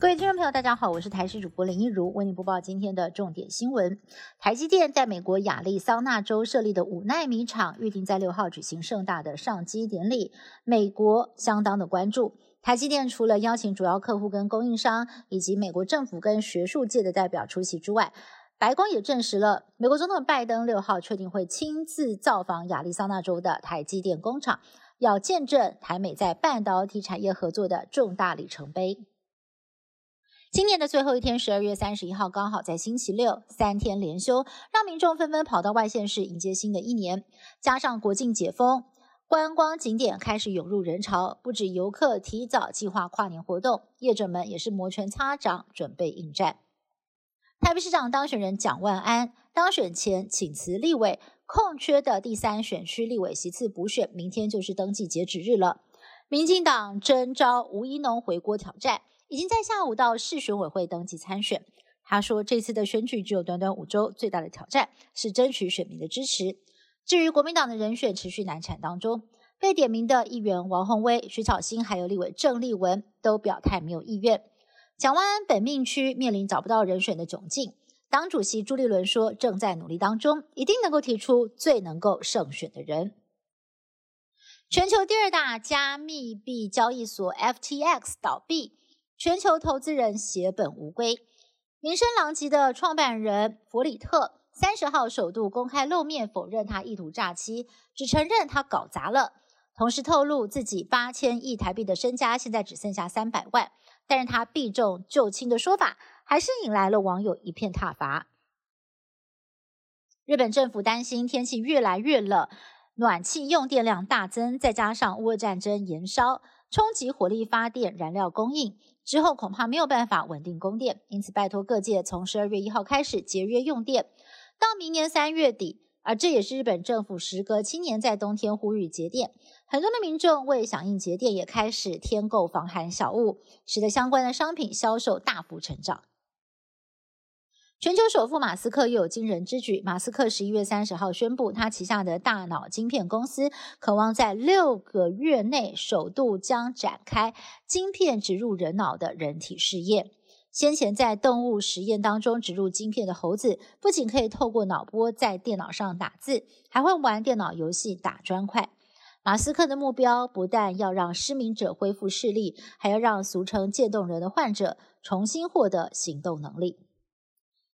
各位听众朋友，大家好，我是台视主播林一如，为您播报今天的重点新闻。台积电在美国亚利桑那州设立的五纳米厂，预定在六号举行盛大的上机典礼，美国相当的关注。台积电除了邀请主要客户跟供应商，以及美国政府跟学术界的代表出席之外，白宫也证实了，美国总统拜登六号确定会亲自造访亚利桑那州的台积电工厂，要见证台美在半导体产业合作的重大里程碑。今年的最后一天，十二月三十一号，刚好在星期六，三天连休，让民众纷纷跑到外县市迎接新的一年。加上国境解封，观光景点开始涌入人潮，不止游客提早计划跨年活动，业者们也是摩拳擦掌，准备应战。台北市长当选人蒋万安当选前请辞立委，空缺的第三选区立委席次补选，明天就是登记截止日了。民进党征召吴一农回国挑战，已经在下午到市选委会登记参选。他说，这次的选举只有短短五周，最大的挑战是争取选民的支持。至于国民党的人选持续难产当中，被点名的议员王宏威、徐巧芯，还有立委郑丽文都表态没有意愿。蒋万安本命区面临找不到人选的窘境，党主席朱立伦说正在努力当中，一定能够提出最能够胜选的人。全球第二大加密币交易所 FTX 倒闭，全球投资人血本无归，名声狼藉的创办人弗里特三十号首度公开露面否认他意图诈欺，只承认他搞砸了，同时透露自己八千亿台币的身家现在只剩下三百万。但是他避重就轻的说法，还是引来了网友一片挞伐。日本政府担心天气越来越冷，暖气用电量大增，再加上乌俄战争延烧，冲击火力发电燃料供应，之后恐怕没有办法稳定供电，因此拜托各界从十二月一号开始节约用电，到明年三月底。而这也是日本政府时隔七年在冬天呼吁节电，很多的民众为响应节电，也开始添购防寒小物，使得相关的商品销售大幅成长。全球首富马斯克又有惊人之举，马斯克十一月三十号宣布，他旗下的大脑晶片公司渴望在六个月内首度将展开晶片植入人脑的人体试验。先前在动物实验当中植入晶片的猴子，不仅可以透过脑波在电脑上打字，还会玩电脑游戏打砖块。马斯克的目标不但要让失明者恢复视力，还要让俗称渐冻人的患者重新获得行动能力。